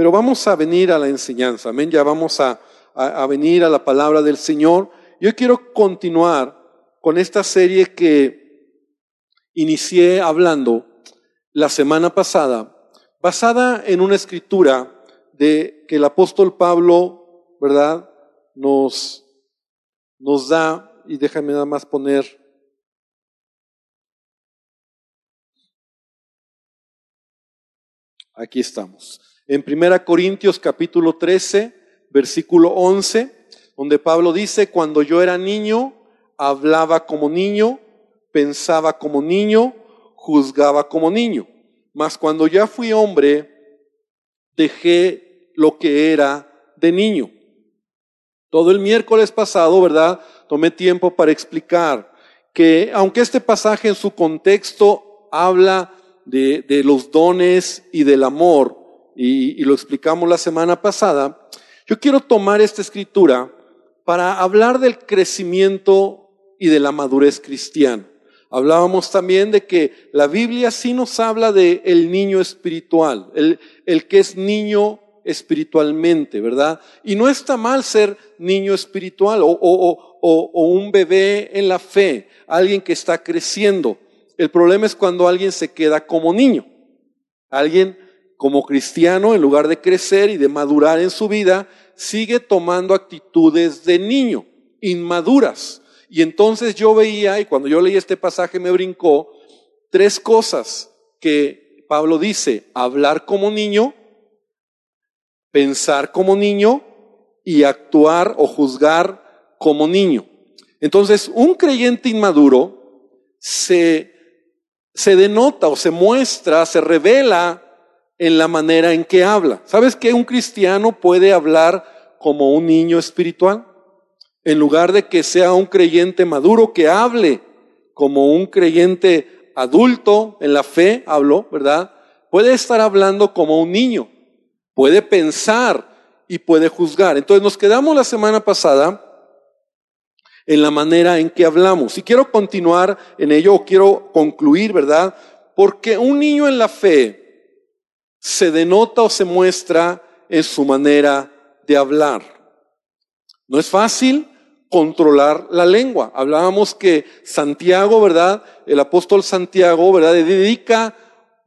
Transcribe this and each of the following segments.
Pero vamos a venir a la enseñanza, amén, ya vamos a, a, venir a la palabra del Señor. Yo quiero continuar con esta serie que inicié hablando la semana pasada, basada en una escritura de que el apóstol Pablo, ¿verdad? Nos, nos da, y déjame nada más poner Aquí estamos. En 1 Corintios capítulo 13, versículo 11, donde Pablo dice, cuando yo era niño, hablaba como niño, pensaba como niño, juzgaba como niño. Mas cuando ya fui hombre, dejé lo que era de niño. Todo el miércoles pasado, ¿verdad? Tomé tiempo para explicar que aunque este pasaje en su contexto habla de, los dones y del amor, y, lo explicamos la semana pasada, yo quiero tomar esta escritura para hablar del crecimiento y de la madurez cristiana. Hablábamos también de que la Biblia sí nos habla de el niño espiritual, el, el que es niño espiritualmente, ¿verdad? Y no está mal ser niño espiritual o, o, o, o, un bebé en la fe, alguien que está creciendo. El problema es cuando alguien se queda como niño. Alguien como cristiano, en lugar de crecer y de madurar en su vida, sigue tomando actitudes de niño, inmaduras. Y entonces yo veía, y cuando yo leí este pasaje me brincó, tres cosas que Pablo dice, hablar como niño, pensar como niño y actuar o juzgar como niño. Entonces, un creyente inmaduro se se denota o se muestra, se revela en la manera en que habla. ¿Sabes que un cristiano puede hablar como un niño espiritual? En lugar de que sea un creyente maduro, que hable como un creyente adulto en la fe, hablo, ¿verdad? Puede estar hablando como un niño, puede pensar y puede juzgar. Entonces nos quedamos la semana pasada en la manera en que hablamos. Y quiero continuar en ello, o quiero concluir, ¿verdad? Porque un niño en la fe se denota o se muestra en su manera de hablar. No es fácil controlar la lengua. Hablábamos que Santiago, ¿verdad? El apóstol Santiago, ¿verdad? Dedica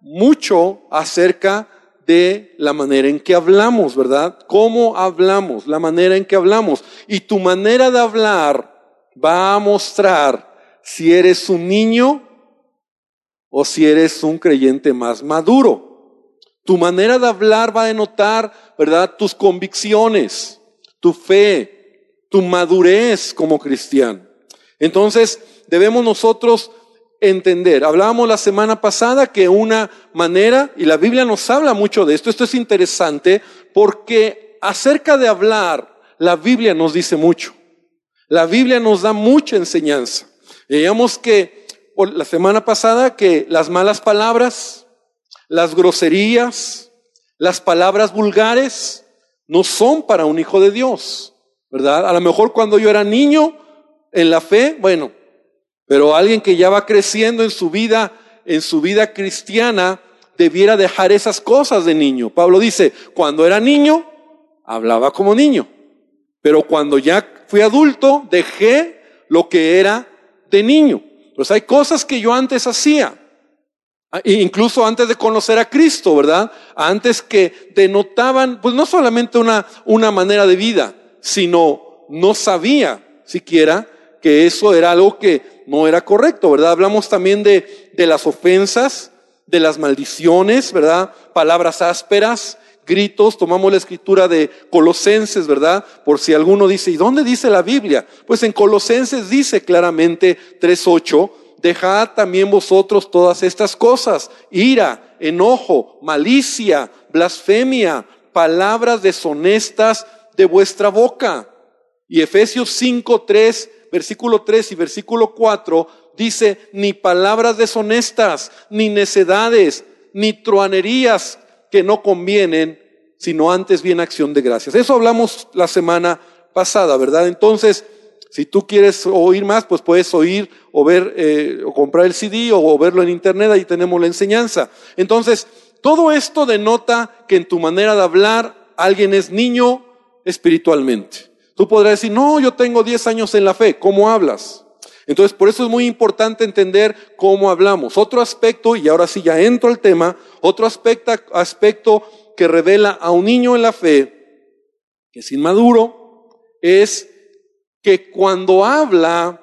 mucho acerca de la manera en que hablamos, ¿verdad? ¿Cómo hablamos? La manera en que hablamos. Y tu manera de hablar va a mostrar si eres un niño o si eres un creyente más maduro. Tu manera de hablar va a denotar, ¿verdad? Tus convicciones, tu fe, tu madurez como cristiano. Entonces, debemos nosotros entender. Hablábamos la semana pasada que una manera, y la Biblia nos habla mucho de esto, esto es interesante porque acerca de hablar, la Biblia nos dice mucho. La Biblia nos da mucha enseñanza. Veíamos que la semana pasada que las malas palabras, las groserías, las palabras vulgares no son para un hijo de Dios, ¿verdad? A lo mejor cuando yo era niño en la fe, bueno, pero alguien que ya va creciendo en su vida, en su vida cristiana, debiera dejar esas cosas de niño. Pablo dice, cuando era niño, hablaba como niño. Pero cuando ya fui adulto, dejé lo que era de niño. Pues hay cosas que yo antes hacía, incluso antes de conocer a Cristo, ¿verdad? Antes que denotaban, pues no solamente una, una manera de vida, sino no sabía siquiera que eso era algo que no era correcto, ¿verdad? Hablamos también de, de las ofensas, de las maldiciones, ¿verdad? Palabras ásperas, gritos, tomamos la escritura de Colosenses, ¿verdad? Por si alguno dice, ¿y dónde dice la Biblia? Pues en Colosenses dice claramente 3.8, dejad también vosotros todas estas cosas, ira, enojo, malicia, blasfemia, palabras deshonestas de vuestra boca. Y Efesios 5.3, versículo 3 y versículo 4 dice, ni palabras deshonestas, ni necedades, ni truanerías que no convienen, sino antes bien acción de gracias. Eso hablamos la semana pasada, ¿verdad? Entonces, si tú quieres oír más, pues puedes oír o ver eh, o comprar el CD o, verlo en internet, ahí tenemos la enseñanza. Entonces, todo esto denota que en tu manera de hablar alguien es niño espiritualmente. Tú podrás decir, no, yo tengo 10 años en la fe. ¿Cómo hablas? Entonces, por eso es muy importante entender cómo hablamos. Otro aspecto, y ahora sí ya entro al tema, otro aspecto, aspecto que revela a un niño en la fe, que es inmaduro, es que cuando habla,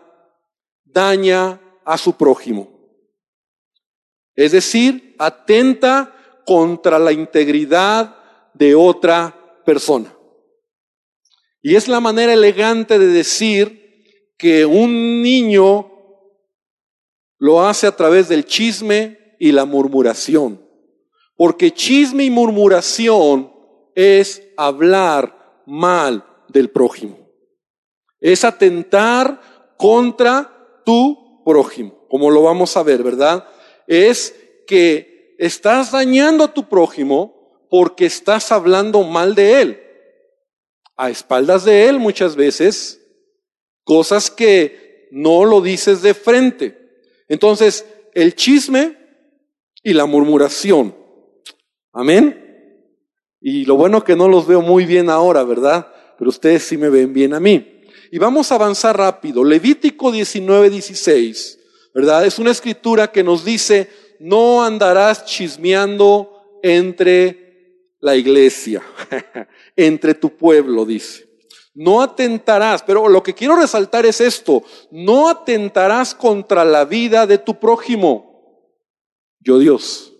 daña a su prójimo. Es decir, atenta contra la integridad de otra persona. Y es la manera elegante de decir que un niño lo hace a través del chisme y la murmuración. Porque chisme y murmuración es hablar mal del prójimo. Es atentar contra tu prójimo, como lo vamos a ver, ¿verdad? Es que estás dañando a tu prójimo porque estás hablando mal de él a espaldas de Él muchas veces cosas que no lo dices de frente. Entonces, el chisme y la murmuración. Amén. Y lo bueno que no los veo muy bien ahora, ¿verdad? Pero ustedes sí me ven bien a mí. Y vamos a avanzar rápido. Levítico 19, 16, ¿verdad? Es una escritura que nos dice, no andarás chismeando entre la iglesia, entre tu pueblo, dice. No atentarás, pero lo que quiero resaltar es esto, no atentarás contra la vida de tu prójimo, yo Dios.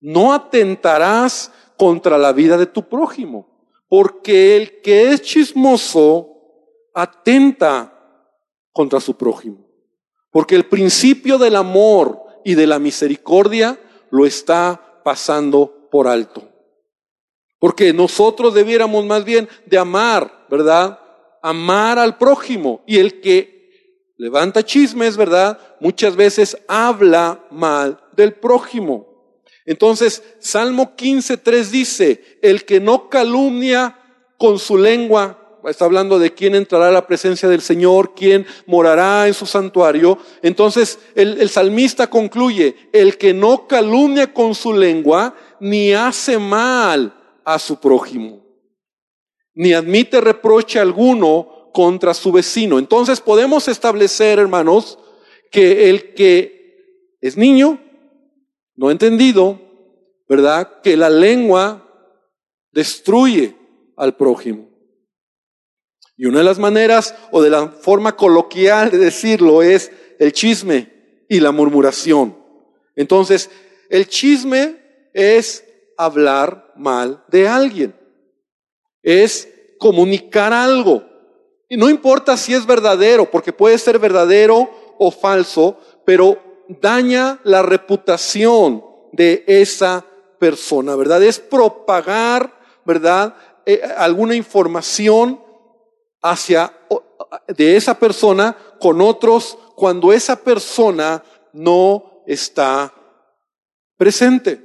No atentarás contra la vida de tu prójimo, porque el que es chismoso atenta contra su prójimo, porque el principio del amor y de la misericordia lo está pasando por alto. Porque nosotros debiéramos más bien de amar, ¿verdad? Amar al prójimo. Y el que levanta chismes, ¿verdad? Muchas veces habla mal del prójimo. Entonces, Salmo 15.3 dice, el que no calumnia con su lengua, está hablando de quién entrará a la presencia del Señor, quién morará en su santuario. Entonces, el, el salmista concluye, el que no calumnia con su lengua, ni hace mal a su prójimo, ni admite reproche alguno contra su vecino. Entonces podemos establecer, hermanos, que el que es niño, no entendido, ¿verdad? Que la lengua destruye al prójimo. Y una de las maneras o de la forma coloquial de decirlo es el chisme y la murmuración. Entonces, el chisme es hablar mal de alguien. Es comunicar algo. Y no importa si es verdadero, porque puede ser verdadero o falso, pero daña la reputación de esa persona, ¿verdad? Es propagar, ¿verdad? Eh, alguna información hacia de esa persona con otros cuando esa persona no está presente.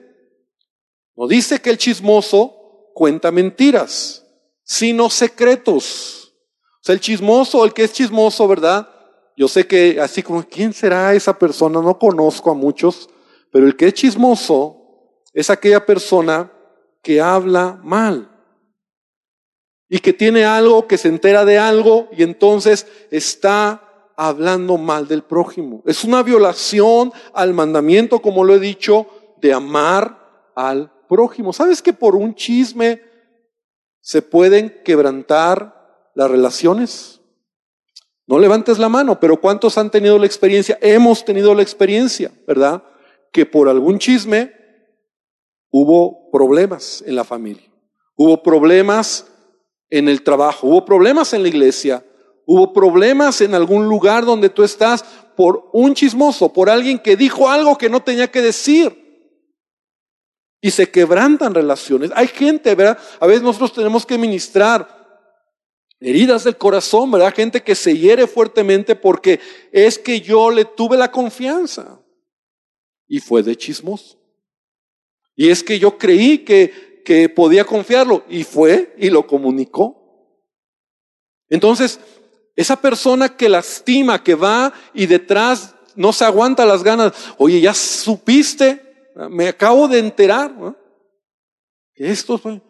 No dice que el chismoso cuenta mentiras, sino secretos. O sea, el chismoso, el que es chismoso, ¿verdad? Yo sé que así como, ¿quién será esa persona? No conozco a muchos, pero el que es chismoso es aquella persona que habla mal y que tiene algo, que se entera de algo y entonces está hablando mal del prójimo. Es una violación al mandamiento, como lo he dicho, de amar al prójimo. ¿Sabes que por un chisme se pueden quebrantar las relaciones? No levantes la mano, pero ¿cuántos han tenido la experiencia? Hemos tenido la experiencia, ¿verdad? Que por algún chisme hubo problemas en la familia, hubo problemas en el trabajo, hubo problemas en la iglesia, hubo problemas en algún lugar donde tú estás por un chismoso, por alguien que dijo algo que no tenía que decir. Y se quebrantan relaciones. Hay gente. A veces nosotros tenemos que ministrar heridas del corazón, ¿verdad? Gente que se hiere fuertemente porque es que yo le tuve la confianza. Y fue de chismos. Y es que yo creí que, que podía confiarlo. Y fue y lo comunicó. Entonces, esa persona que lastima, que va y detrás no se aguanta las ganas, oye, ya supiste me acabo de enterar esto fue,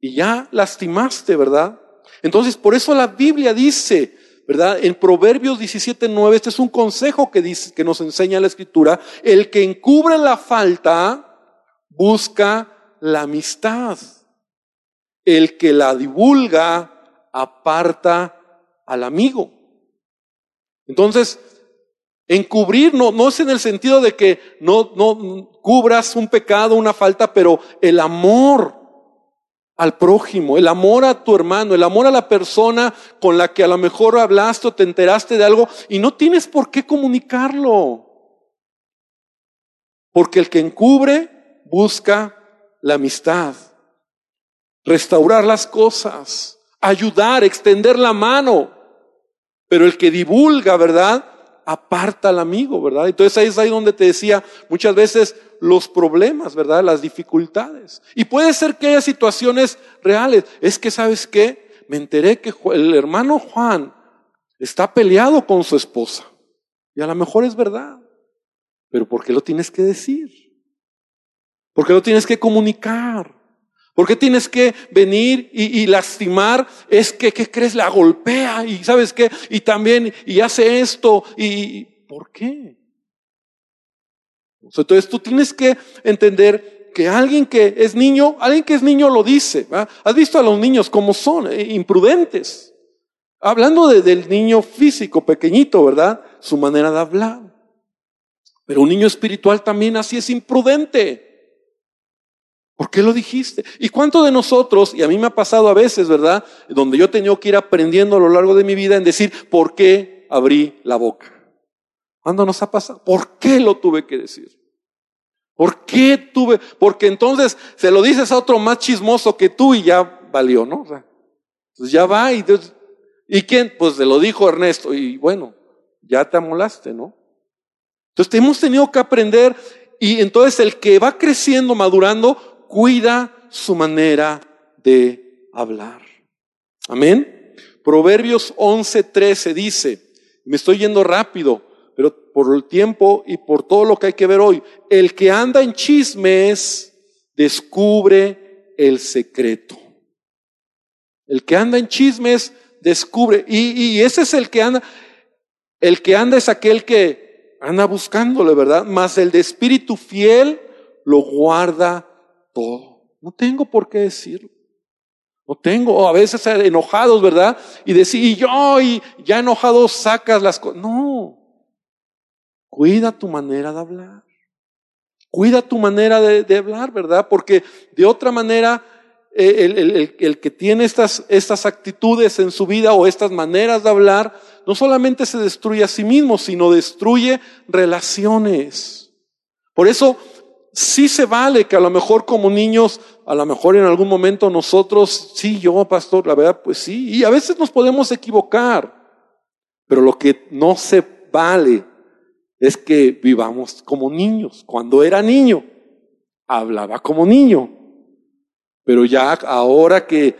y ya lastimaste, ¿verdad? Entonces, por eso la Biblia dice, ¿verdad? En Proverbios 17:9, este es un consejo que dice que nos enseña la escritura, el que encubre la falta busca la amistad. El que la divulga aparta al amigo. Entonces, encubrir no, no es en el sentido de que no, no cubras un pecado, una falta, pero el amor al prójimo, el amor a tu hermano, el amor a la persona con la que a lo mejor hablaste o te enteraste de algo y no tienes por qué comunicarlo. Porque el que encubre busca la amistad, restaurar las cosas, ayudar, extender la mano. Pero el que divulga, ¿verdad? Aparta al amigo, ¿verdad? Entonces ahí es ahí donde te decía, muchas veces los problemas, ¿verdad? Las dificultades. Y puede ser que haya situaciones reales. Es que, ¿sabes qué? Me enteré que el hermano Juan está peleado con su esposa. Y a lo mejor es verdad. Pero ¿por qué lo tienes que decir? ¿Por qué lo tienes que comunicar? ¿Por qué tienes que venir y, lastimar? Es que, ¿qué crees? La golpea y ¿sabes qué? Y también, y hace esto. ¿Y por qué? Entonces tú tienes que entender que alguien que es niño, alguien que es niño lo dice. ¿Has visto a los niños como son? Eh, imprudentes. Hablando del niño físico, pequeñito, ¿verdad? Su manera de hablar. Pero un niño espiritual también así es imprudente. ¿Por qué lo dijiste? ¿Y cuánto de nosotros, y a mí me ha pasado a veces, ¿verdad? Donde yo he tenido que ir aprendiendo a lo largo de mi vida en decir, ¿por qué abrí la boca? ¿Cuándo nos ha pasado? ¿Por qué lo tuve que decir? ¿Por qué tuve? Porque entonces se lo dices a otro más chismoso que tú y ya valió, ¿no? Entonces ya va y, ¿y quién? Pues se lo dijo Ernesto y bueno, ya te amolaste, ¿no? Entonces hemos tenido que aprender y entonces el que va creciendo, madurando, cuida su manera de hablar. Amén. Proverbios 11:13 dice, me estoy yendo rápido, pero por el tiempo y por todo lo que hay que ver hoy, el que anda en chismes descubre el secreto. El que anda en chismes descubre, y, ese es el que anda, el que anda es aquel que anda buscándole, ¿verdad? Más el de espíritu fiel lo guarda No tengo por qué decirlo. No tengo, a veces enojados, ¿verdad? Y decir, y yo, y ya enojados sacas las cosas. No, Cuida tu manera de hablar. Cuida tu manera de, hablar, ¿verdad? Porque de otra manera, eh, el, el, que tiene estas, estas actitudes en su vida o estas maneras de hablar, no solamente se destruye a sí mismo, sino destruye relaciones. Por eso, sí se vale que a lo mejor como niños, a lo mejor en algún momento nosotros, sí, yo, pastor, la verdad, pues sí, y a veces nos podemos equivocar, pero lo que no se vale es que vivamos como niños. Cuando era niño, hablaba como niño. Pero ya ahora que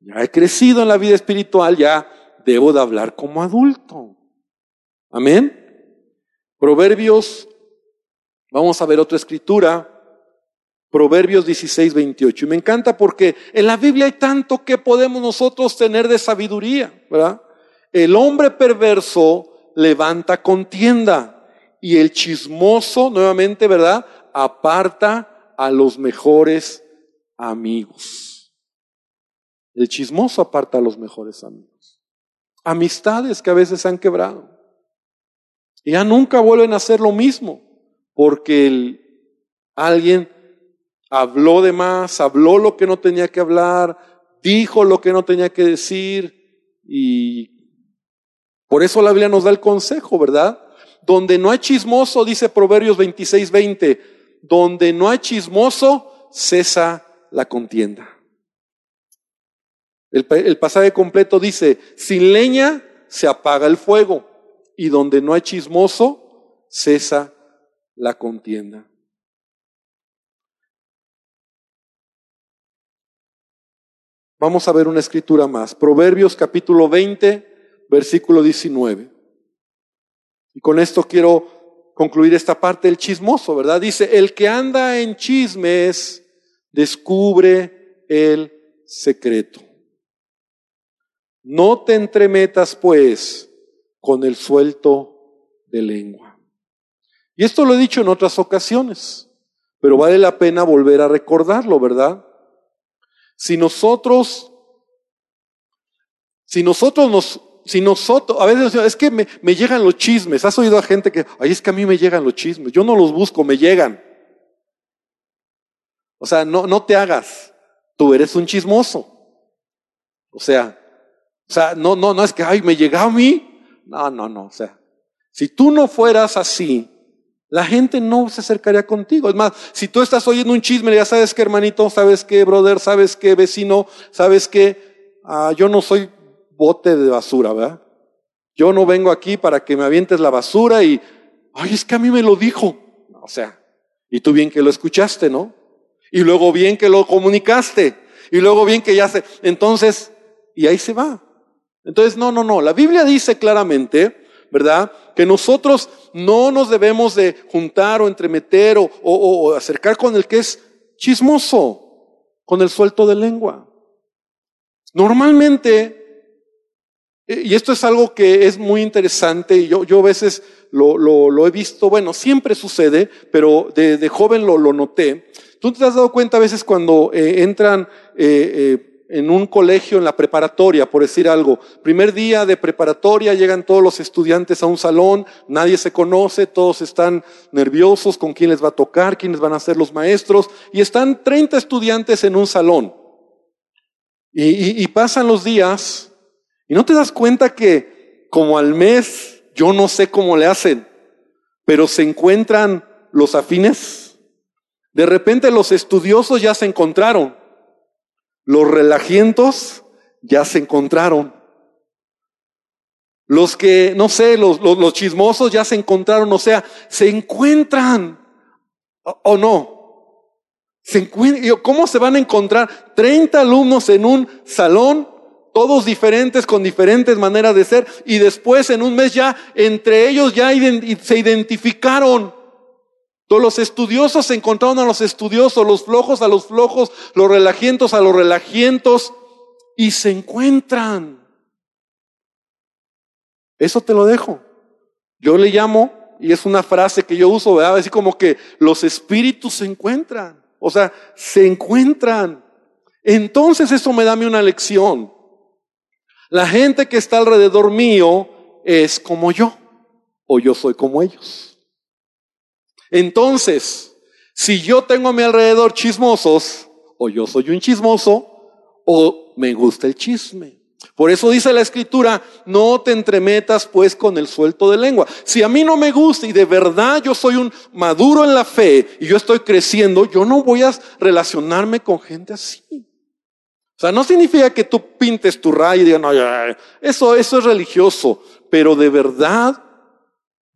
ya he crecido en la vida espiritual, ya debo de hablar como adulto. Amén. Proverbios, vamos a ver otra escritura. Proverbios 16, 28. Y me encanta porque en la Biblia hay tanto que podemos nosotros tener de sabiduría, ¿verdad? El hombre perverso levanta contienda y el chismoso, nuevamente, ¿verdad? Aparta a los mejores amigos. El chismoso aparta a los mejores amigos. Amistades que a veces han quebrado. Y ya nunca vuelven a hacer lo mismo, porque alguien habló de más, habló lo que no tenía que hablar, dijo lo que no tenía que decir, y por eso la Biblia nos da el consejo, ¿verdad? Donde no hay chismoso, dice Proverbios 26, 20, donde no hay chismoso, cesa la contienda. El, el pasaje completo dice, sin leña se apaga el fuego y donde no hay chismoso, cesa la contienda. Vamos a ver una escritura más. Proverbios capítulo 20, versículo 19. Y con esto quiero concluir esta parte del chismoso, ¿verdad? Dice, el que anda en chismes descubre el secreto. No te entremetas, pues, con el suelto de lengua. Y esto lo he dicho en otras ocasiones, pero vale la pena volver a recordarlo, ¿verdad? Si nosotros, si nosotros nos, si nosotros, a veces es que me, llegan los chismes, has oído a gente que, ay, es que a mí me llegan los chismes, yo no los busco, me llegan. O sea, no, no te hagas, tú eres un chismoso. O sea, o sea, no, no, no es que, ay, me llega a mí. No, no, no. O sea, si tú no fueras así, la gente no se acercaría contigo. Es más, si tú estás oyendo un chisme, ya sabes que hermanito, sabes que brother, sabes que vecino, sabes que ah, yo no soy bote de basura, ¿verdad? Yo no vengo aquí para que me avientes la basura y, ay, es que a mí me lo dijo. O sea, y tú bien que lo escuchaste, ¿no? Y luego bien que lo comunicaste. Y luego bien que ya se, entonces, y ahí se va. Entonces, no, no, no. La Biblia dice claramente, ¿verdad? Que nosotros no nos debemos de juntar o entremeter o, acercar con el que es chismoso, con el suelto de lengua. Normalmente, eh, y esto es algo que es muy interesante, y yo, yo a veces lo, lo, lo he visto, bueno, siempre sucede, pero de, de joven lo, lo, noté. Tú te has dado cuenta a veces cuando eh, entran eh, eh en un colegio en la preparatoria, por decir algo. Primer día de preparatoria, llegan todos los estudiantes a un salón, nadie se conoce, todos están nerviosos con quién les va a tocar, quiénes van a ser los maestros, y están 30 estudiantes en un salón. Y, y pasan los días, y no te das cuenta que como al mes, yo no sé cómo le hacen, pero se encuentran los afines. De repente los estudiosos ya se encontraron los relajientos ya se encontraron. Los que, no sé, los, chismosos ya se encontraron, o sea, se encuentran. ¿O, no? Se ¿Cómo se van a encontrar 30 alumnos en un salón, todos diferentes, con diferentes maneras de ser, y después en un mes ya, entre ellos ya se identificaron? Todos los estudiosos se encontraron a los estudiosos, los flojos a los flojos, los relajientos a los relajientos, y se encuentran. Eso te lo dejo. Yo le llamo, y es una frase que yo uso, ¿verdad? Así como que los espíritus se encuentran. O sea, se encuentran. Entonces eso me da una lección. La gente que está alrededor mío es como yo, o yo soy como ellos. Entonces, si yo tengo a mi alrededor chismosos, o yo soy un chismoso, o me gusta el chisme. Por eso dice la escritura, no te entremetas pues con el suelto de lengua. Si a mí no me gusta y de verdad yo soy un maduro en la fe y yo estoy creciendo, yo no voy a relacionarme con gente así. O sea, no significa que tú pintes tu raya y digas, no, eso, eso es religioso, pero de verdad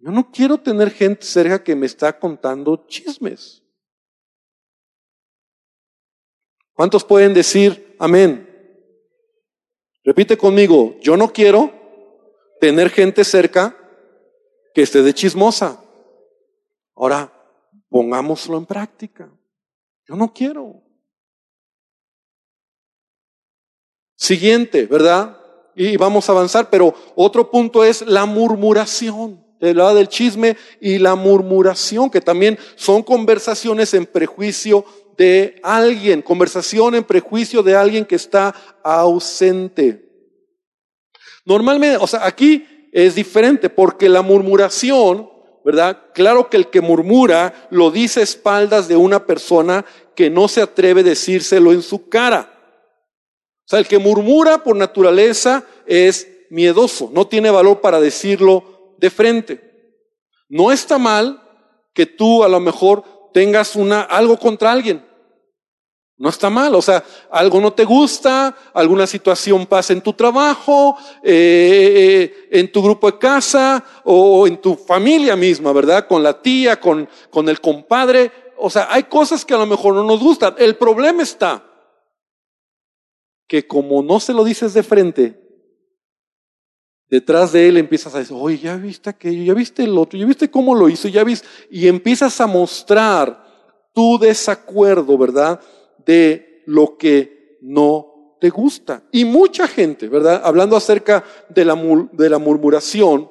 yo no quiero tener gente cerca que me está contando chismes. ¿Cuántos pueden decir amén? Repite conmigo, yo no quiero tener gente cerca que esté de chismosa. Ahora, pongámoslo en práctica. Yo no quiero. Siguiente, ¿verdad? Y vamos a avanzar, pero otro punto es la murmuración lado del chisme y la murmuración, que también son conversaciones en prejuicio de alguien, conversación en prejuicio de alguien que está ausente. Normalmente, o sea, aquí es diferente porque la murmuración, ¿verdad? Claro que el que murmura lo dice a espaldas de una persona que no se atreve a decírselo en su cara. O sea, el que murmura por naturaleza es miedoso, no tiene valor para decirlo de frente. No está mal que tú a lo mejor tengas una, algo contra alguien. No está mal, o sea, algo no te gusta, alguna situación pasa en tu trabajo, eh, en tu grupo de casa o en tu familia misma, ¿verdad? Con la tía, con, con el compadre. O sea, hay cosas que a lo mejor no nos gustan. El problema está que como no se lo dices de frente, detrás de él empiezas a decir, oye, ya viste aquello, ya viste el otro, ya viste cómo lo hizo, ya viste, y empiezas a mostrar tu desacuerdo, ¿verdad? De lo que no te gusta. Y mucha gente, ¿verdad? Hablando acerca de la, de la murmuración,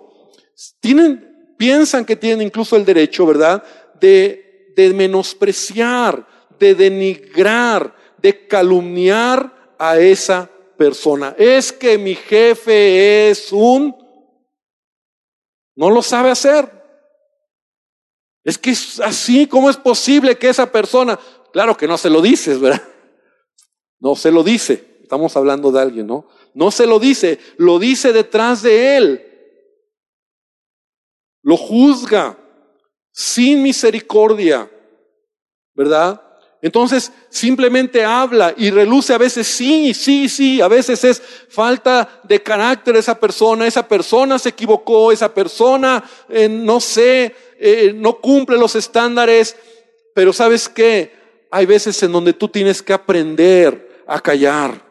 tienen, piensan que tienen incluso el derecho, ¿verdad? De, de menospreciar, de denigrar, de calumniar a esa persona. Es que mi jefe es un... No lo sabe hacer. Es que es así, ¿cómo es posible que esa persona... Claro que no se lo dices, ¿verdad? No se lo dice. Estamos hablando de alguien, ¿no? No se lo dice, lo dice detrás de él. Lo juzga sin misericordia, ¿verdad? Entonces simplemente habla y reluce a veces sí, sí, sí, a veces es falta de carácter esa persona, esa persona se equivocó, esa persona, eh, no sé, eh, no cumple los estándares, pero sabes qué, hay veces en donde tú tienes que aprender a callar,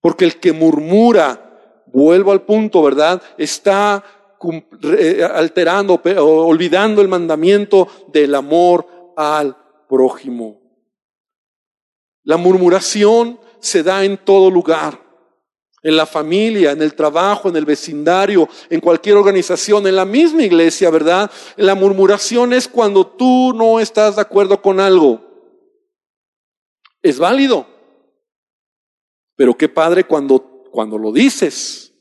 porque el que murmura, vuelvo al punto, ¿verdad? Está eh, alterando, olvidando el mandamiento del amor al prójimo. La murmuración se da en todo lugar, en la familia, en el trabajo, en el vecindario, en cualquier organización, en la misma iglesia, ¿verdad? La murmuración es cuando tú no estás de acuerdo con algo. Es válido. Pero qué padre cuando, cuando lo dices,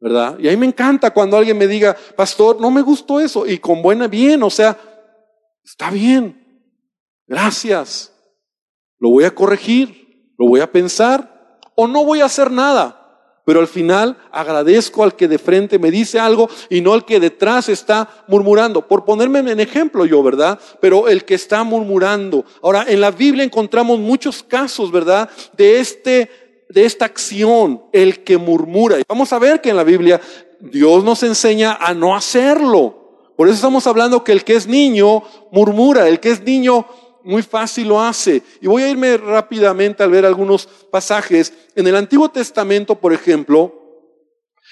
¿verdad? Y a mí me encanta cuando alguien me diga, pastor, no me gustó eso, y con buena bien, o sea, está bien. Gracias. Lo voy a corregir, lo voy a pensar o no voy a hacer nada. Pero al final agradezco al que de frente me dice algo y no al que detrás está murmurando. Por ponerme en ejemplo yo, ¿verdad? Pero el que está murmurando. Ahora, en la Biblia encontramos muchos casos, ¿verdad? De este, de esta acción, el que murmura. Y vamos a ver que en la Biblia Dios nos enseña a no hacerlo. Por eso estamos hablando que el que es niño murmura, el que es niño muy fácil lo hace. Y voy a irme rápidamente al ver algunos pasajes. En el Antiguo Testamento, por ejemplo,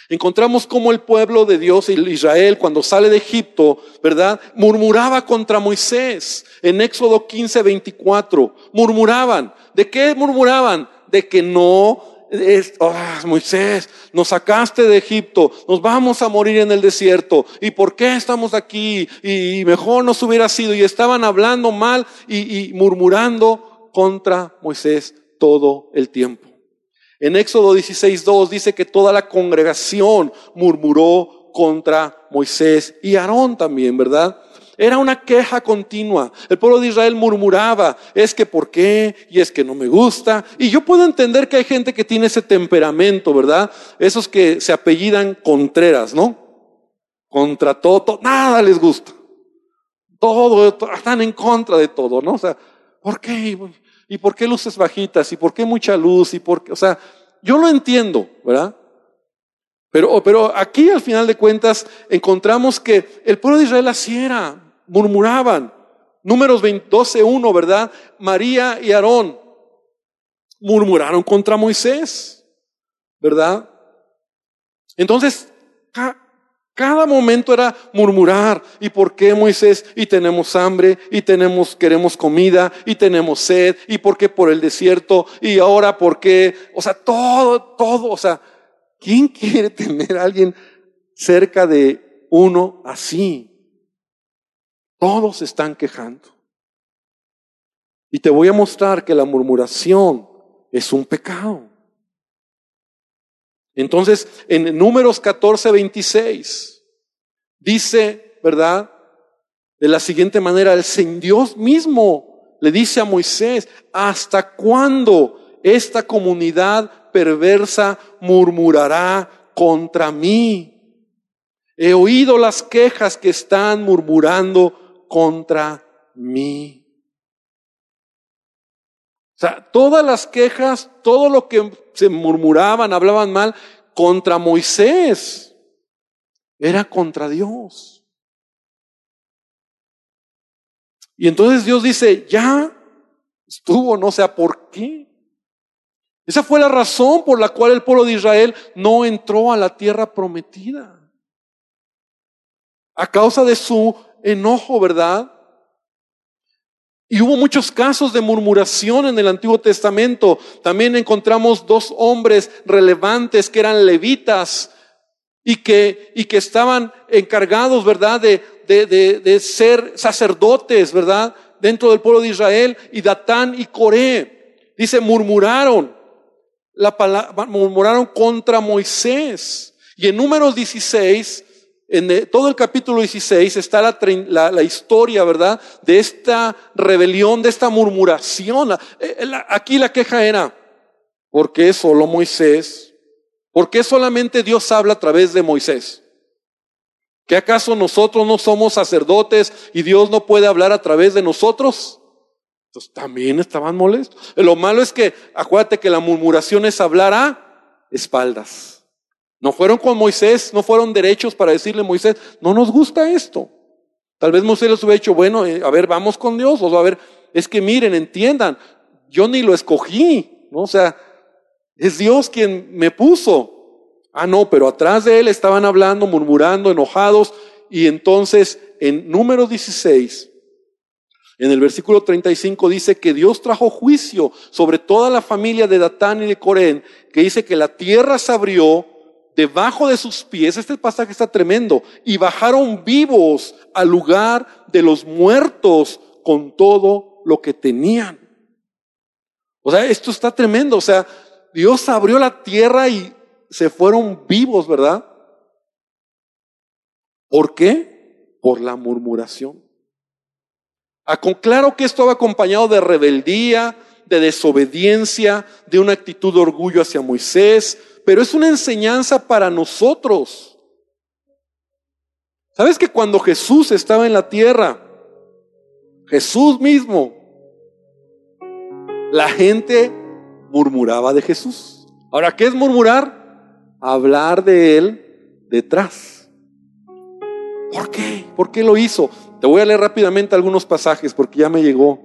encontramos cómo el pueblo de Dios, Israel, cuando sale de Egipto, ¿verdad? Murmuraba contra Moisés. En Éxodo 15, 24, murmuraban. ¿De qué murmuraban? De que no es, oh, Moisés, nos sacaste de Egipto, nos vamos a morir en el desierto. ¿Y por qué estamos aquí? Y mejor nos hubiera sido. Y estaban hablando mal y, y murmurando contra Moisés todo el tiempo. En Éxodo 16.2 dice que toda la congregación murmuró contra Moisés y Aarón también, ¿verdad? Era una queja continua. El pueblo de Israel murmuraba, es que por qué, y es que no me gusta. Y yo puedo entender que hay gente que tiene ese temperamento, ¿verdad? Esos que se apellidan Contreras, ¿no? Contra todo, nada les gusta. Todo, están en contra de todo, ¿no? O sea, ¿por qué? ¿Y por qué luces bajitas? ¿Y por qué mucha luz? ¿Y por qué? O sea, yo lo entiendo, ¿verdad? Pero, pero aquí al final de cuentas encontramos que el pueblo de Israel así era murmuraban. Números 12.1, ¿verdad? María y Aarón murmuraron contra Moisés, ¿verdad? Entonces, cada momento era murmurar. ¿Y por qué Moisés? Y tenemos hambre, y tenemos, queremos comida, y tenemos sed, y por qué por el desierto, y ahora por qué, o sea, todo, todo, o sea, ¿quién quiere tener a alguien cerca de uno así? Todos están quejando. Y te voy a mostrar que la murmuración es un pecado. Entonces, en números 14, 26, dice, ¿verdad? De la siguiente manera, el Dios mismo le dice a Moisés, ¿hasta cuándo esta comunidad perversa murmurará contra mí? He oído las quejas que están murmurando contra mí. O sea, todas las quejas, todo lo que se murmuraban, hablaban mal contra Moisés, era contra Dios. Y entonces Dios dice, ya estuvo, no sé por qué. Esa fue la razón por la cual el pueblo de Israel no entró a la tierra prometida. A causa de su enojo, ¿verdad? Y hubo muchos casos de murmuración en el Antiguo Testamento. También encontramos dos hombres relevantes que eran levitas y que, y que estaban encargados, ¿verdad?, de, de, de, ser sacerdotes, ¿verdad?, dentro del pueblo de Israel, y Datán y Coré. Dice, murmuraron, la palabra, murmuraron contra Moisés. Y en números 16, en todo el capítulo 16 está la, la, historia, ¿verdad? De esta rebelión, de esta murmuración. Eh, aquí la queja era, ¿por qué solo Moisés? ¿Por qué solamente Dios habla a través de Moisés? ¿Que acaso nosotros no somos sacerdotes y Dios no puede hablar a través de nosotros? Entonces también estaban molestos. Lo malo es que, acuérdate que la murmuración es hablar a espaldas. No fueron con Moisés, no fueron derechos para decirle Moisés, no nos gusta esto. Tal vez Moisés les hubiera dicho, bueno, eh, a ver, vamos con Dios, o a ver, es que miren, entiendan, yo ni lo escogí, ¿no? O sea, es Dios quien me puso. Ah, no, pero atrás de él estaban hablando, murmurando, enojados, y entonces en número 16, en el versículo 35 dice que Dios trajo juicio sobre toda la familia de Datán y de Corén, que dice que la tierra se abrió debajo de sus pies, este pasaje está tremendo, y bajaron vivos al lugar de los muertos con todo lo que tenían. O sea, esto está tremendo, o sea, Dios abrió la tierra y se fueron vivos, ¿verdad? ¿Por qué? Por la murmuración. Claro que esto va acompañado de rebeldía, de desobediencia, de una actitud de orgullo hacia Moisés, pero es una enseñanza para nosotros. ¿Sabes que cuando Jesús estaba en la tierra, Jesús mismo, la gente murmuraba de Jesús? Ahora, ¿qué es murmurar? Hablar de Él detrás. ¿Por qué? ¿Por qué lo hizo? Te voy a leer rápidamente algunos pasajes porque ya me llegó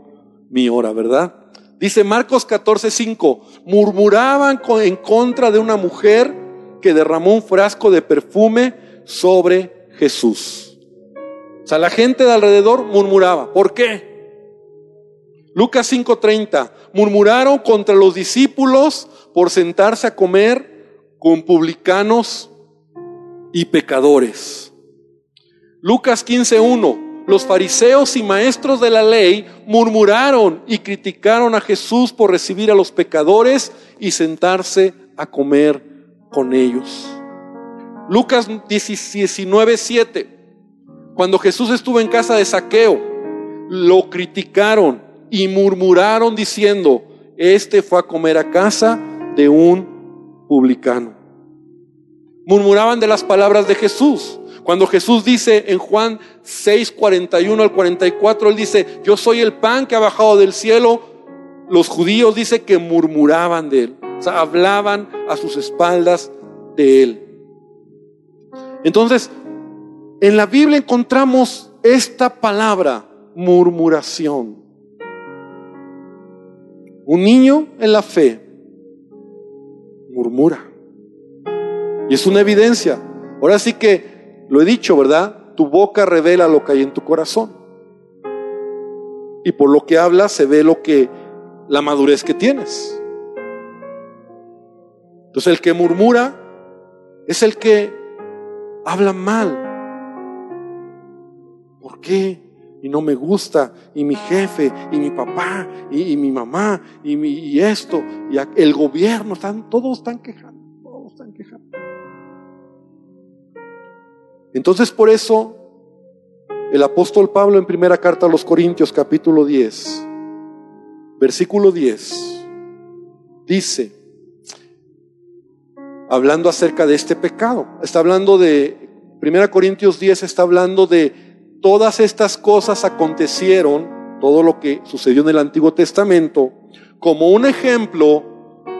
mi hora, ¿verdad? Dice Marcos 14:5, murmuraban en contra de una mujer que derramó un frasco de perfume sobre Jesús. O sea, la gente de alrededor murmuraba. ¿Por qué? Lucas 5:30, murmuraron contra los discípulos por sentarse a comer con publicanos y pecadores. Lucas 15:1, los fariseos y maestros de la ley murmuraron y criticaron a Jesús por recibir a los pecadores y sentarse a comer con ellos. Lucas 19, 7. Cuando Jesús estuvo en casa de Saqueo, lo criticaron y murmuraron diciendo, este fue a comer a casa de un publicano. Murmuraban de las palabras de Jesús. Cuando Jesús dice en Juan 6, 41 al 44, Él dice, yo soy el pan que ha bajado del cielo, los judíos dice que murmuraban de Él, o sea, hablaban a sus espaldas de Él. Entonces, en la Biblia encontramos esta palabra, murmuración. Un niño en la fe murmura. Y es una evidencia. Ahora sí que lo he dicho, ¿verdad? Tu boca revela lo que hay en tu corazón. Y por lo que hablas se ve lo que la madurez que tienes. Entonces el que murmura es el que habla mal. ¿Por qué? Y no me gusta, y mi jefe, y mi papá, y, mi mamá, y, mi, y esto, y el gobierno, están, todos están quejando, Entonces por eso el apóstol Pablo en primera carta a los Corintios capítulo 10, versículo 10, dice, hablando acerca de este pecado, está hablando de, primera Corintios 10 está hablando de todas estas cosas acontecieron, todo lo que sucedió en el Antiguo Testamento, como un ejemplo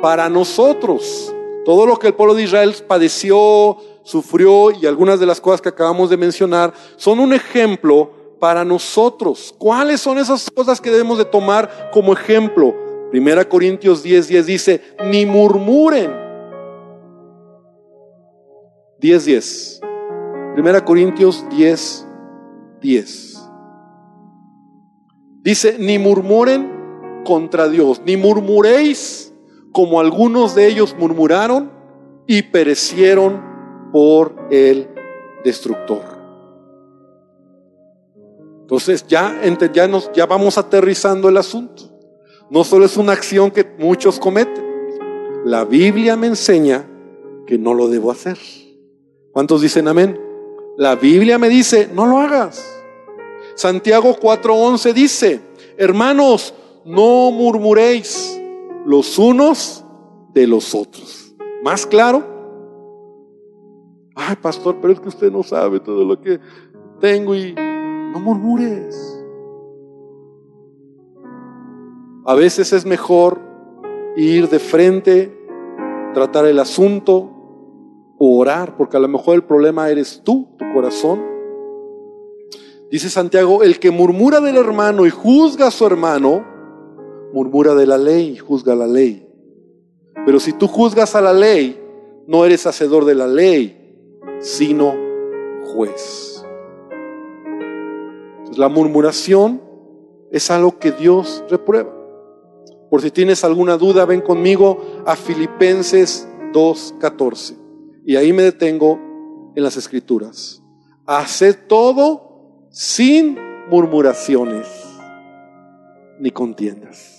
para nosotros. Todo lo que el pueblo de Israel padeció, sufrió y algunas de las cosas que acabamos de mencionar son un ejemplo para nosotros. ¿Cuáles son esas cosas que debemos de tomar como ejemplo? Primera Corintios 10, 10 dice, ni murmuren. 10, 10. Primera Corintios 10, 10. Dice, ni murmuren contra Dios, ni murmuréis como algunos de ellos murmuraron y perecieron por el destructor. Entonces ya, ya, nos, ya vamos aterrizando el asunto. No solo es una acción que muchos cometen. La Biblia me enseña que no lo debo hacer. ¿Cuántos dicen amén? La Biblia me dice, no lo hagas. Santiago 4:11 dice, hermanos, no murmuréis los unos de los otros. ¿Más claro? Ay, pastor, pero es que usted no sabe todo lo que tengo y no murmures. A veces es mejor ir de frente, tratar el asunto o orar, porque a lo mejor el problema eres tú, tu corazón. Dice Santiago, el que murmura del hermano y juzga a su hermano, murmura de la ley y juzga la ley. Pero si tú juzgas a la ley, no eres hacedor de la ley, sino juez. la murmuración es algo que Dios reprueba. Por si tienes alguna duda, ven conmigo a Filipenses 2.14. Y ahí me detengo en las escrituras. Haced todo sin murmuraciones ni contiendas.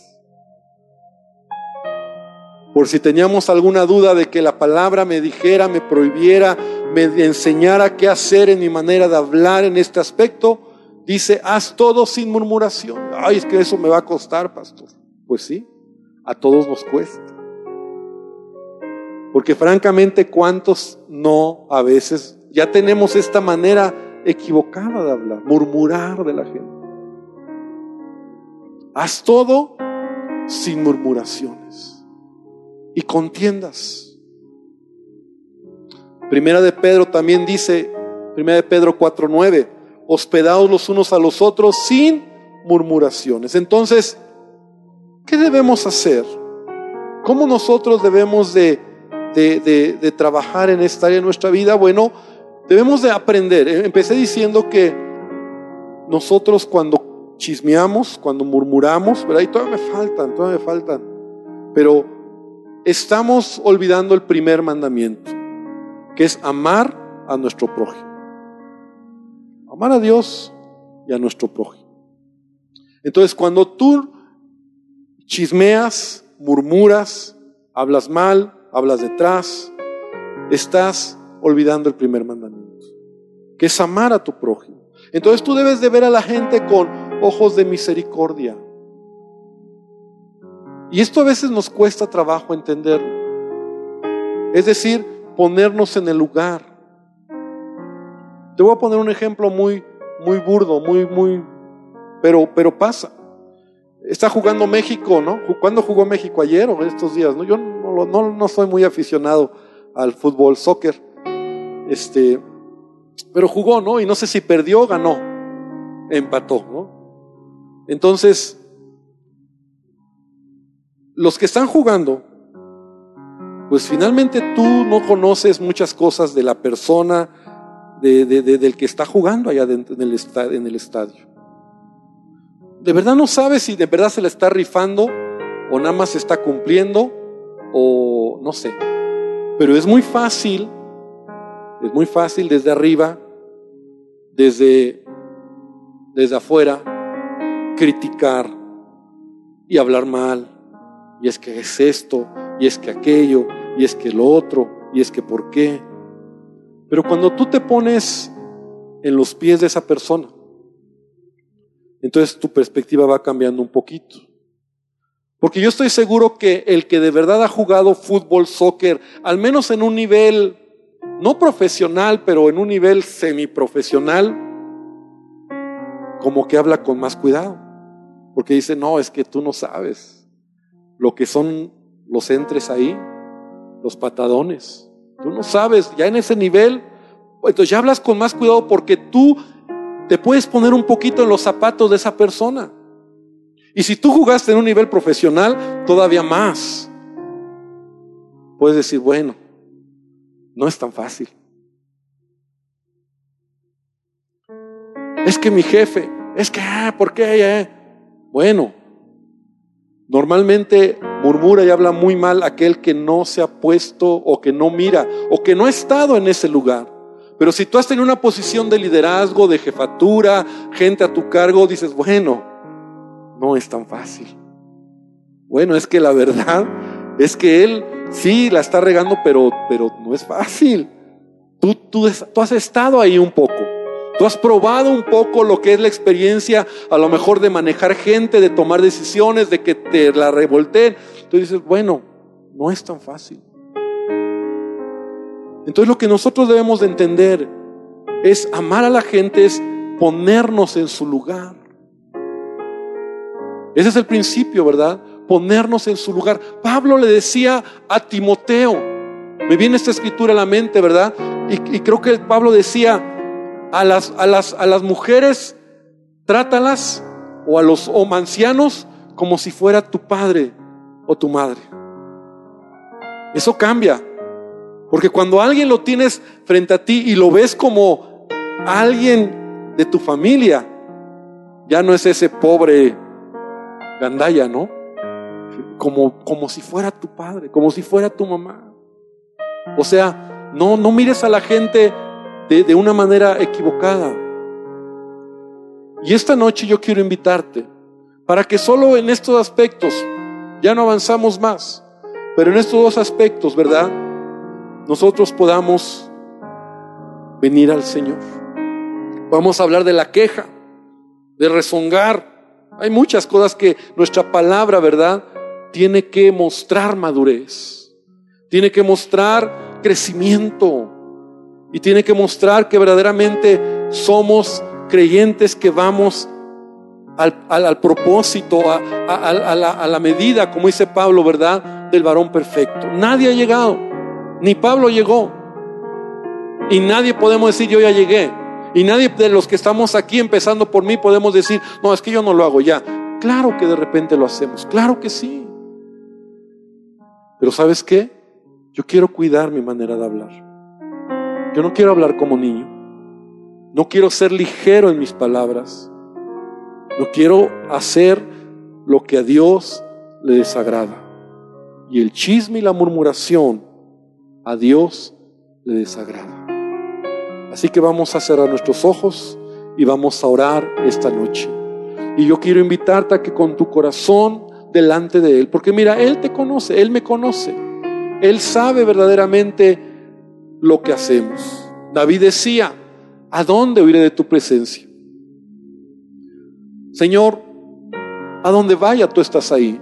Por si teníamos alguna duda de que la palabra me dijera, me prohibiera, me enseñara qué hacer en mi manera de hablar en este aspecto, dice, haz todo sin murmuración. Ay, es que eso me va a costar, pastor. Pues sí, a todos nos cuesta. Porque francamente, ¿cuántos no a veces ya tenemos esta manera equivocada de hablar, murmurar de la gente? Haz todo sin murmuraciones y contiendas. Primera de Pedro también dice, Primera de Pedro 4:9, hospedados los unos a los otros sin murmuraciones. Entonces, ¿Qué debemos hacer? ¿Cómo nosotros debemos de, de, trabajar en esta área de nuestra vida? Bueno, debemos de aprender. Eh, empecé diciendo que nosotros cuando chismeamos, cuando murmuramos, ¿verdad? Y todavía me faltan, todavía me faltan. Pero estamos olvidando el primer mandamiento, que es amar a nuestro prójimo. Amar a Dios y a nuestro prójimo. Entonces, cuando tú chismeas, murmuras, hablas mal, hablas detrás, estás olvidando el primer mandamiento, que es amar a tu prójimo. Entonces tú debes de ver a la gente con ojos de misericordia. Y esto a veces nos cuesta trabajo entenderlo. Es decir, ponernos en el lugar. Te voy a poner un ejemplo muy, muy burdo, muy, muy, pero, pero pasa. Está jugando México, ¿no? ¿Cuándo jugó México? Ayer o estos días, ¿no? Yo no, no, no soy muy aficionado al fútbol, soccer. Este, pero jugó, ¿no? Y no sé si perdió o ganó. Empató, ¿no? Entonces, los que están jugando, pues finalmente tú no conoces muchas cosas de la persona, de, del que está jugando allá en el, en el estadio de verdad no sabe si de verdad se le está rifando o nada más se está cumpliendo o no sé. Pero es muy fácil, es muy fácil desde arriba, desde, desde afuera, criticar y hablar mal. Y es que es esto, y es que aquello, y es que lo otro, y es que por qué. Pero cuando tú te pones en los pies de esa persona, entonces tu perspectiva va cambiando un poquito. Porque yo estoy seguro que el que de verdad ha jugado fútbol, soccer, al menos en un nivel, no profesional, pero en un nivel semiprofesional, como que habla con más cuidado. Porque dice, no, es que tú no sabes lo que son los entres ahí, los patadones. Tú no sabes, ya en ese nivel, entonces ya hablas con más cuidado porque tú te puedes poner un poquito en los zapatos de esa persona. Y si tú jugaste en un nivel profesional, todavía más. Puedes decir, bueno, no es tan fácil. Es que mi jefe, es que, ah, ¿por qué? Eh? Bueno, normalmente murmura y habla muy mal aquel que no se ha puesto o que no mira o que no ha estado en ese lugar. Pero si tú has tenido una posición de liderazgo, de jefatura, gente a tu cargo, dices, bueno, no es tan fácil. Bueno, es que la verdad es que él sí la está regando, pero, pero no es fácil. Tú, tú, tú has estado ahí un poco. Has probado un poco lo que es la experiencia, a lo mejor de manejar gente, de tomar decisiones, de que te la revolteen. Tú dices, bueno, no es tan fácil. Entonces lo que nosotros debemos de entender es amar a la gente, es ponernos en su lugar. Ese es el principio, ¿verdad? Ponernos en su lugar. Pablo le decía a Timoteo, me viene esta escritura a la mente, ¿verdad? Y creo que Pablo decía, a las, a las, a las mujeres, trátalas, o a los o ancianos, como si fuera tu padre o tu madre. Eso cambia. Porque cuando alguien lo tienes frente a ti y lo ves como alguien de tu familia, ya no es ese pobre gandaya, ¿no? Como, como si fuera tu padre, como si fuera tu mamá. O sea, no, no mires a la gente de, una manera equivocada. Y esta noche yo quiero invitarte para que solo en estos aspectos, ya no avanzamos más, pero en estos dos aspectos, ¿verdad? Nosotros podamos venir al Señor. Vamos a hablar de la queja, de rezongar. Hay muchas cosas que nuestra palabra, ¿verdad? Tiene que mostrar madurez, tiene que mostrar crecimiento, y tiene que mostrar que verdaderamente somos creyentes que vamos al, propósito, a, la, a la medida, como dice Pablo, ¿verdad? Del varón perfecto. Nadie ha llegado, ni Pablo llegó. Y nadie podemos decir yo ya llegué. Y nadie de los que estamos aquí, empezando por mí, podemos decir, no, es que yo no lo hago ya. Claro que de repente lo hacemos, claro que sí. Pero ¿sabes qué? Yo quiero cuidar mi manera de hablar. Yo no quiero hablar como niño. No quiero ser ligero en mis palabras. No quiero hacer lo que a Dios le desagrada. Y el chisme y la murmuración a Dios le desagrada. Así que vamos a cerrar nuestros ojos y vamos a orar esta noche. Y yo quiero invitarte a que con tu corazón delante de Él, porque mira, Él te conoce, Él me conoce, Él sabe verdaderamente lo que hacemos. David decía, ¿a dónde huiré de tu presencia? Señor, a donde vaya tú estás ahí.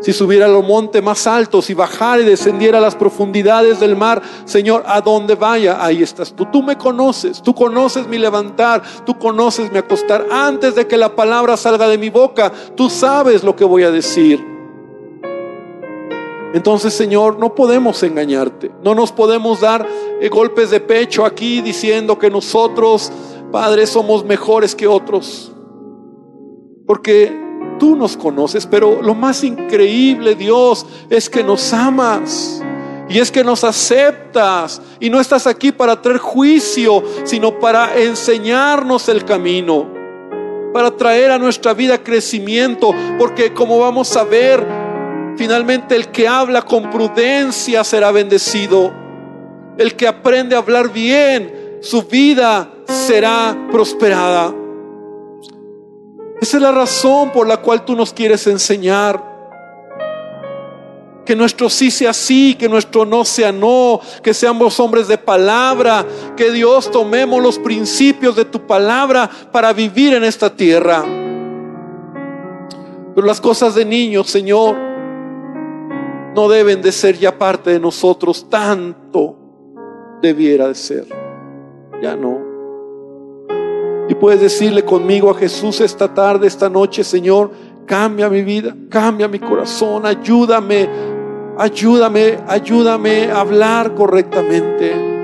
Si subiera a los montes más altos y bajara y descendiera a las profundidades del mar, Señor, a donde vaya, ahí estás tú. Tú me conoces, tú conoces mi levantar, tú conoces mi acostar. Antes de que la palabra salga de mi boca, tú sabes lo que voy a decir. Entonces, Señor, no podemos engañarte. No nos podemos dar eh, golpes de pecho aquí diciendo que nosotros, Padre, somos mejores que otros. Porque tú nos conoces, pero lo más increíble, Dios, es que nos amas. Y es que nos aceptas y no estás aquí para traer juicio, sino para enseñarnos el camino, para traer a nuestra vida crecimiento, porque como vamos a ver, Finalmente el que habla con prudencia será bendecido. El que aprende a hablar bien, su vida será prosperada. Esa es la razón por la cual tú nos quieres enseñar. Que nuestro sí sea sí, que nuestro no sea no, que seamos hombres de palabra, que Dios tomemos los principios de tu palabra para vivir en esta tierra. Pero las cosas de niños, Señor, no deben de ser ya parte de nosotros, tanto debiera de ser. Ya no. Y puedes decirle conmigo a Jesús esta tarde, esta noche, Señor, cambia mi vida, cambia mi corazón, ayúdame, ayúdame, ayúdame a hablar correctamente.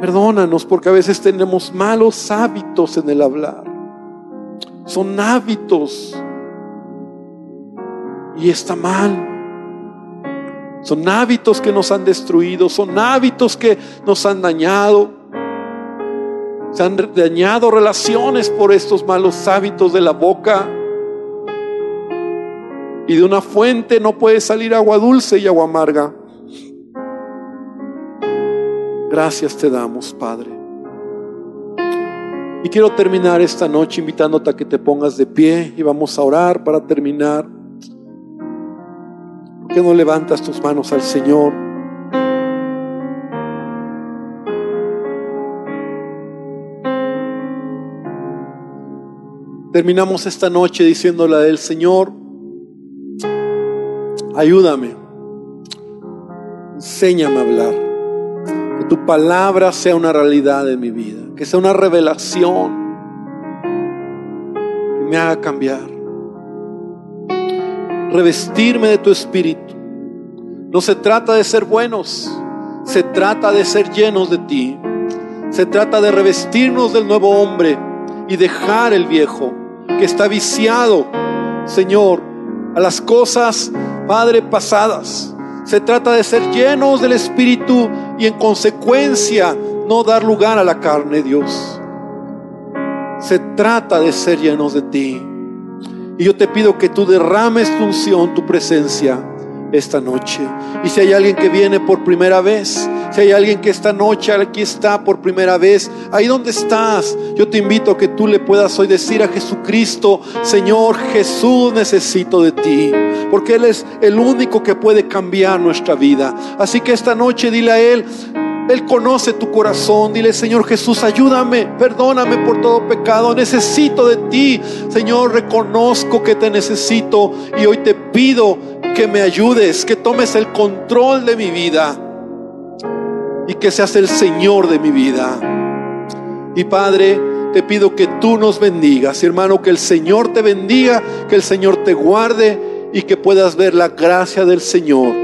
Perdónanos porque a veces tenemos malos hábitos en el hablar. Son hábitos. Y está mal. Son hábitos que nos han destruido, son hábitos que nos han dañado. Se han dañado relaciones por estos malos hábitos de la boca. Y de una fuente no puede salir agua dulce y agua amarga. Gracias te damos, Padre. Y quiero terminar esta noche invitándote a que te pongas de pie y vamos a orar para terminar. ¿Por qué no levantas tus manos al Señor? Terminamos esta noche diciéndole a Él, Señor, ayúdame, enséñame a hablar, que tu palabra sea una realidad en mi vida, que sea una revelación, que me haga cambiar, revestirme de tu espíritu. No se trata de ser buenos, se trata de ser llenos de ti, se trata de revestirnos del nuevo hombre y dejar el viejo que está viciado, Señor, a las cosas, Padre, pasadas. Se trata de ser llenos del Espíritu y en consecuencia no dar lugar a la carne, Dios. Se trata de ser llenos de ti. Y yo te pido que tú derrames tu unción, tu presencia esta noche. Y si hay alguien que viene por primera vez, si hay alguien que esta noche aquí está por primera vez, ahí donde estás, yo te invito a que tú le puedas hoy decir a Jesucristo, Señor Jesús, necesito de ti, porque Él es el único que puede cambiar nuestra vida. Así que esta noche dile a Él, él conoce tu corazón. Dile, Señor Jesús, ayúdame, perdóname por todo pecado. Necesito de ti. Señor, reconozco que te necesito y hoy te pido que me ayudes, que tomes el control de mi vida y que seas el Señor de mi vida. Y Padre, te pido que tú nos bendigas, hermano, que el Señor te bendiga, que el Señor te guarde y que puedas ver la gracia del Señor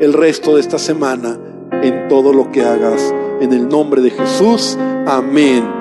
el resto de esta semana en todo lo que hagas. En el nombre de Jesús, amén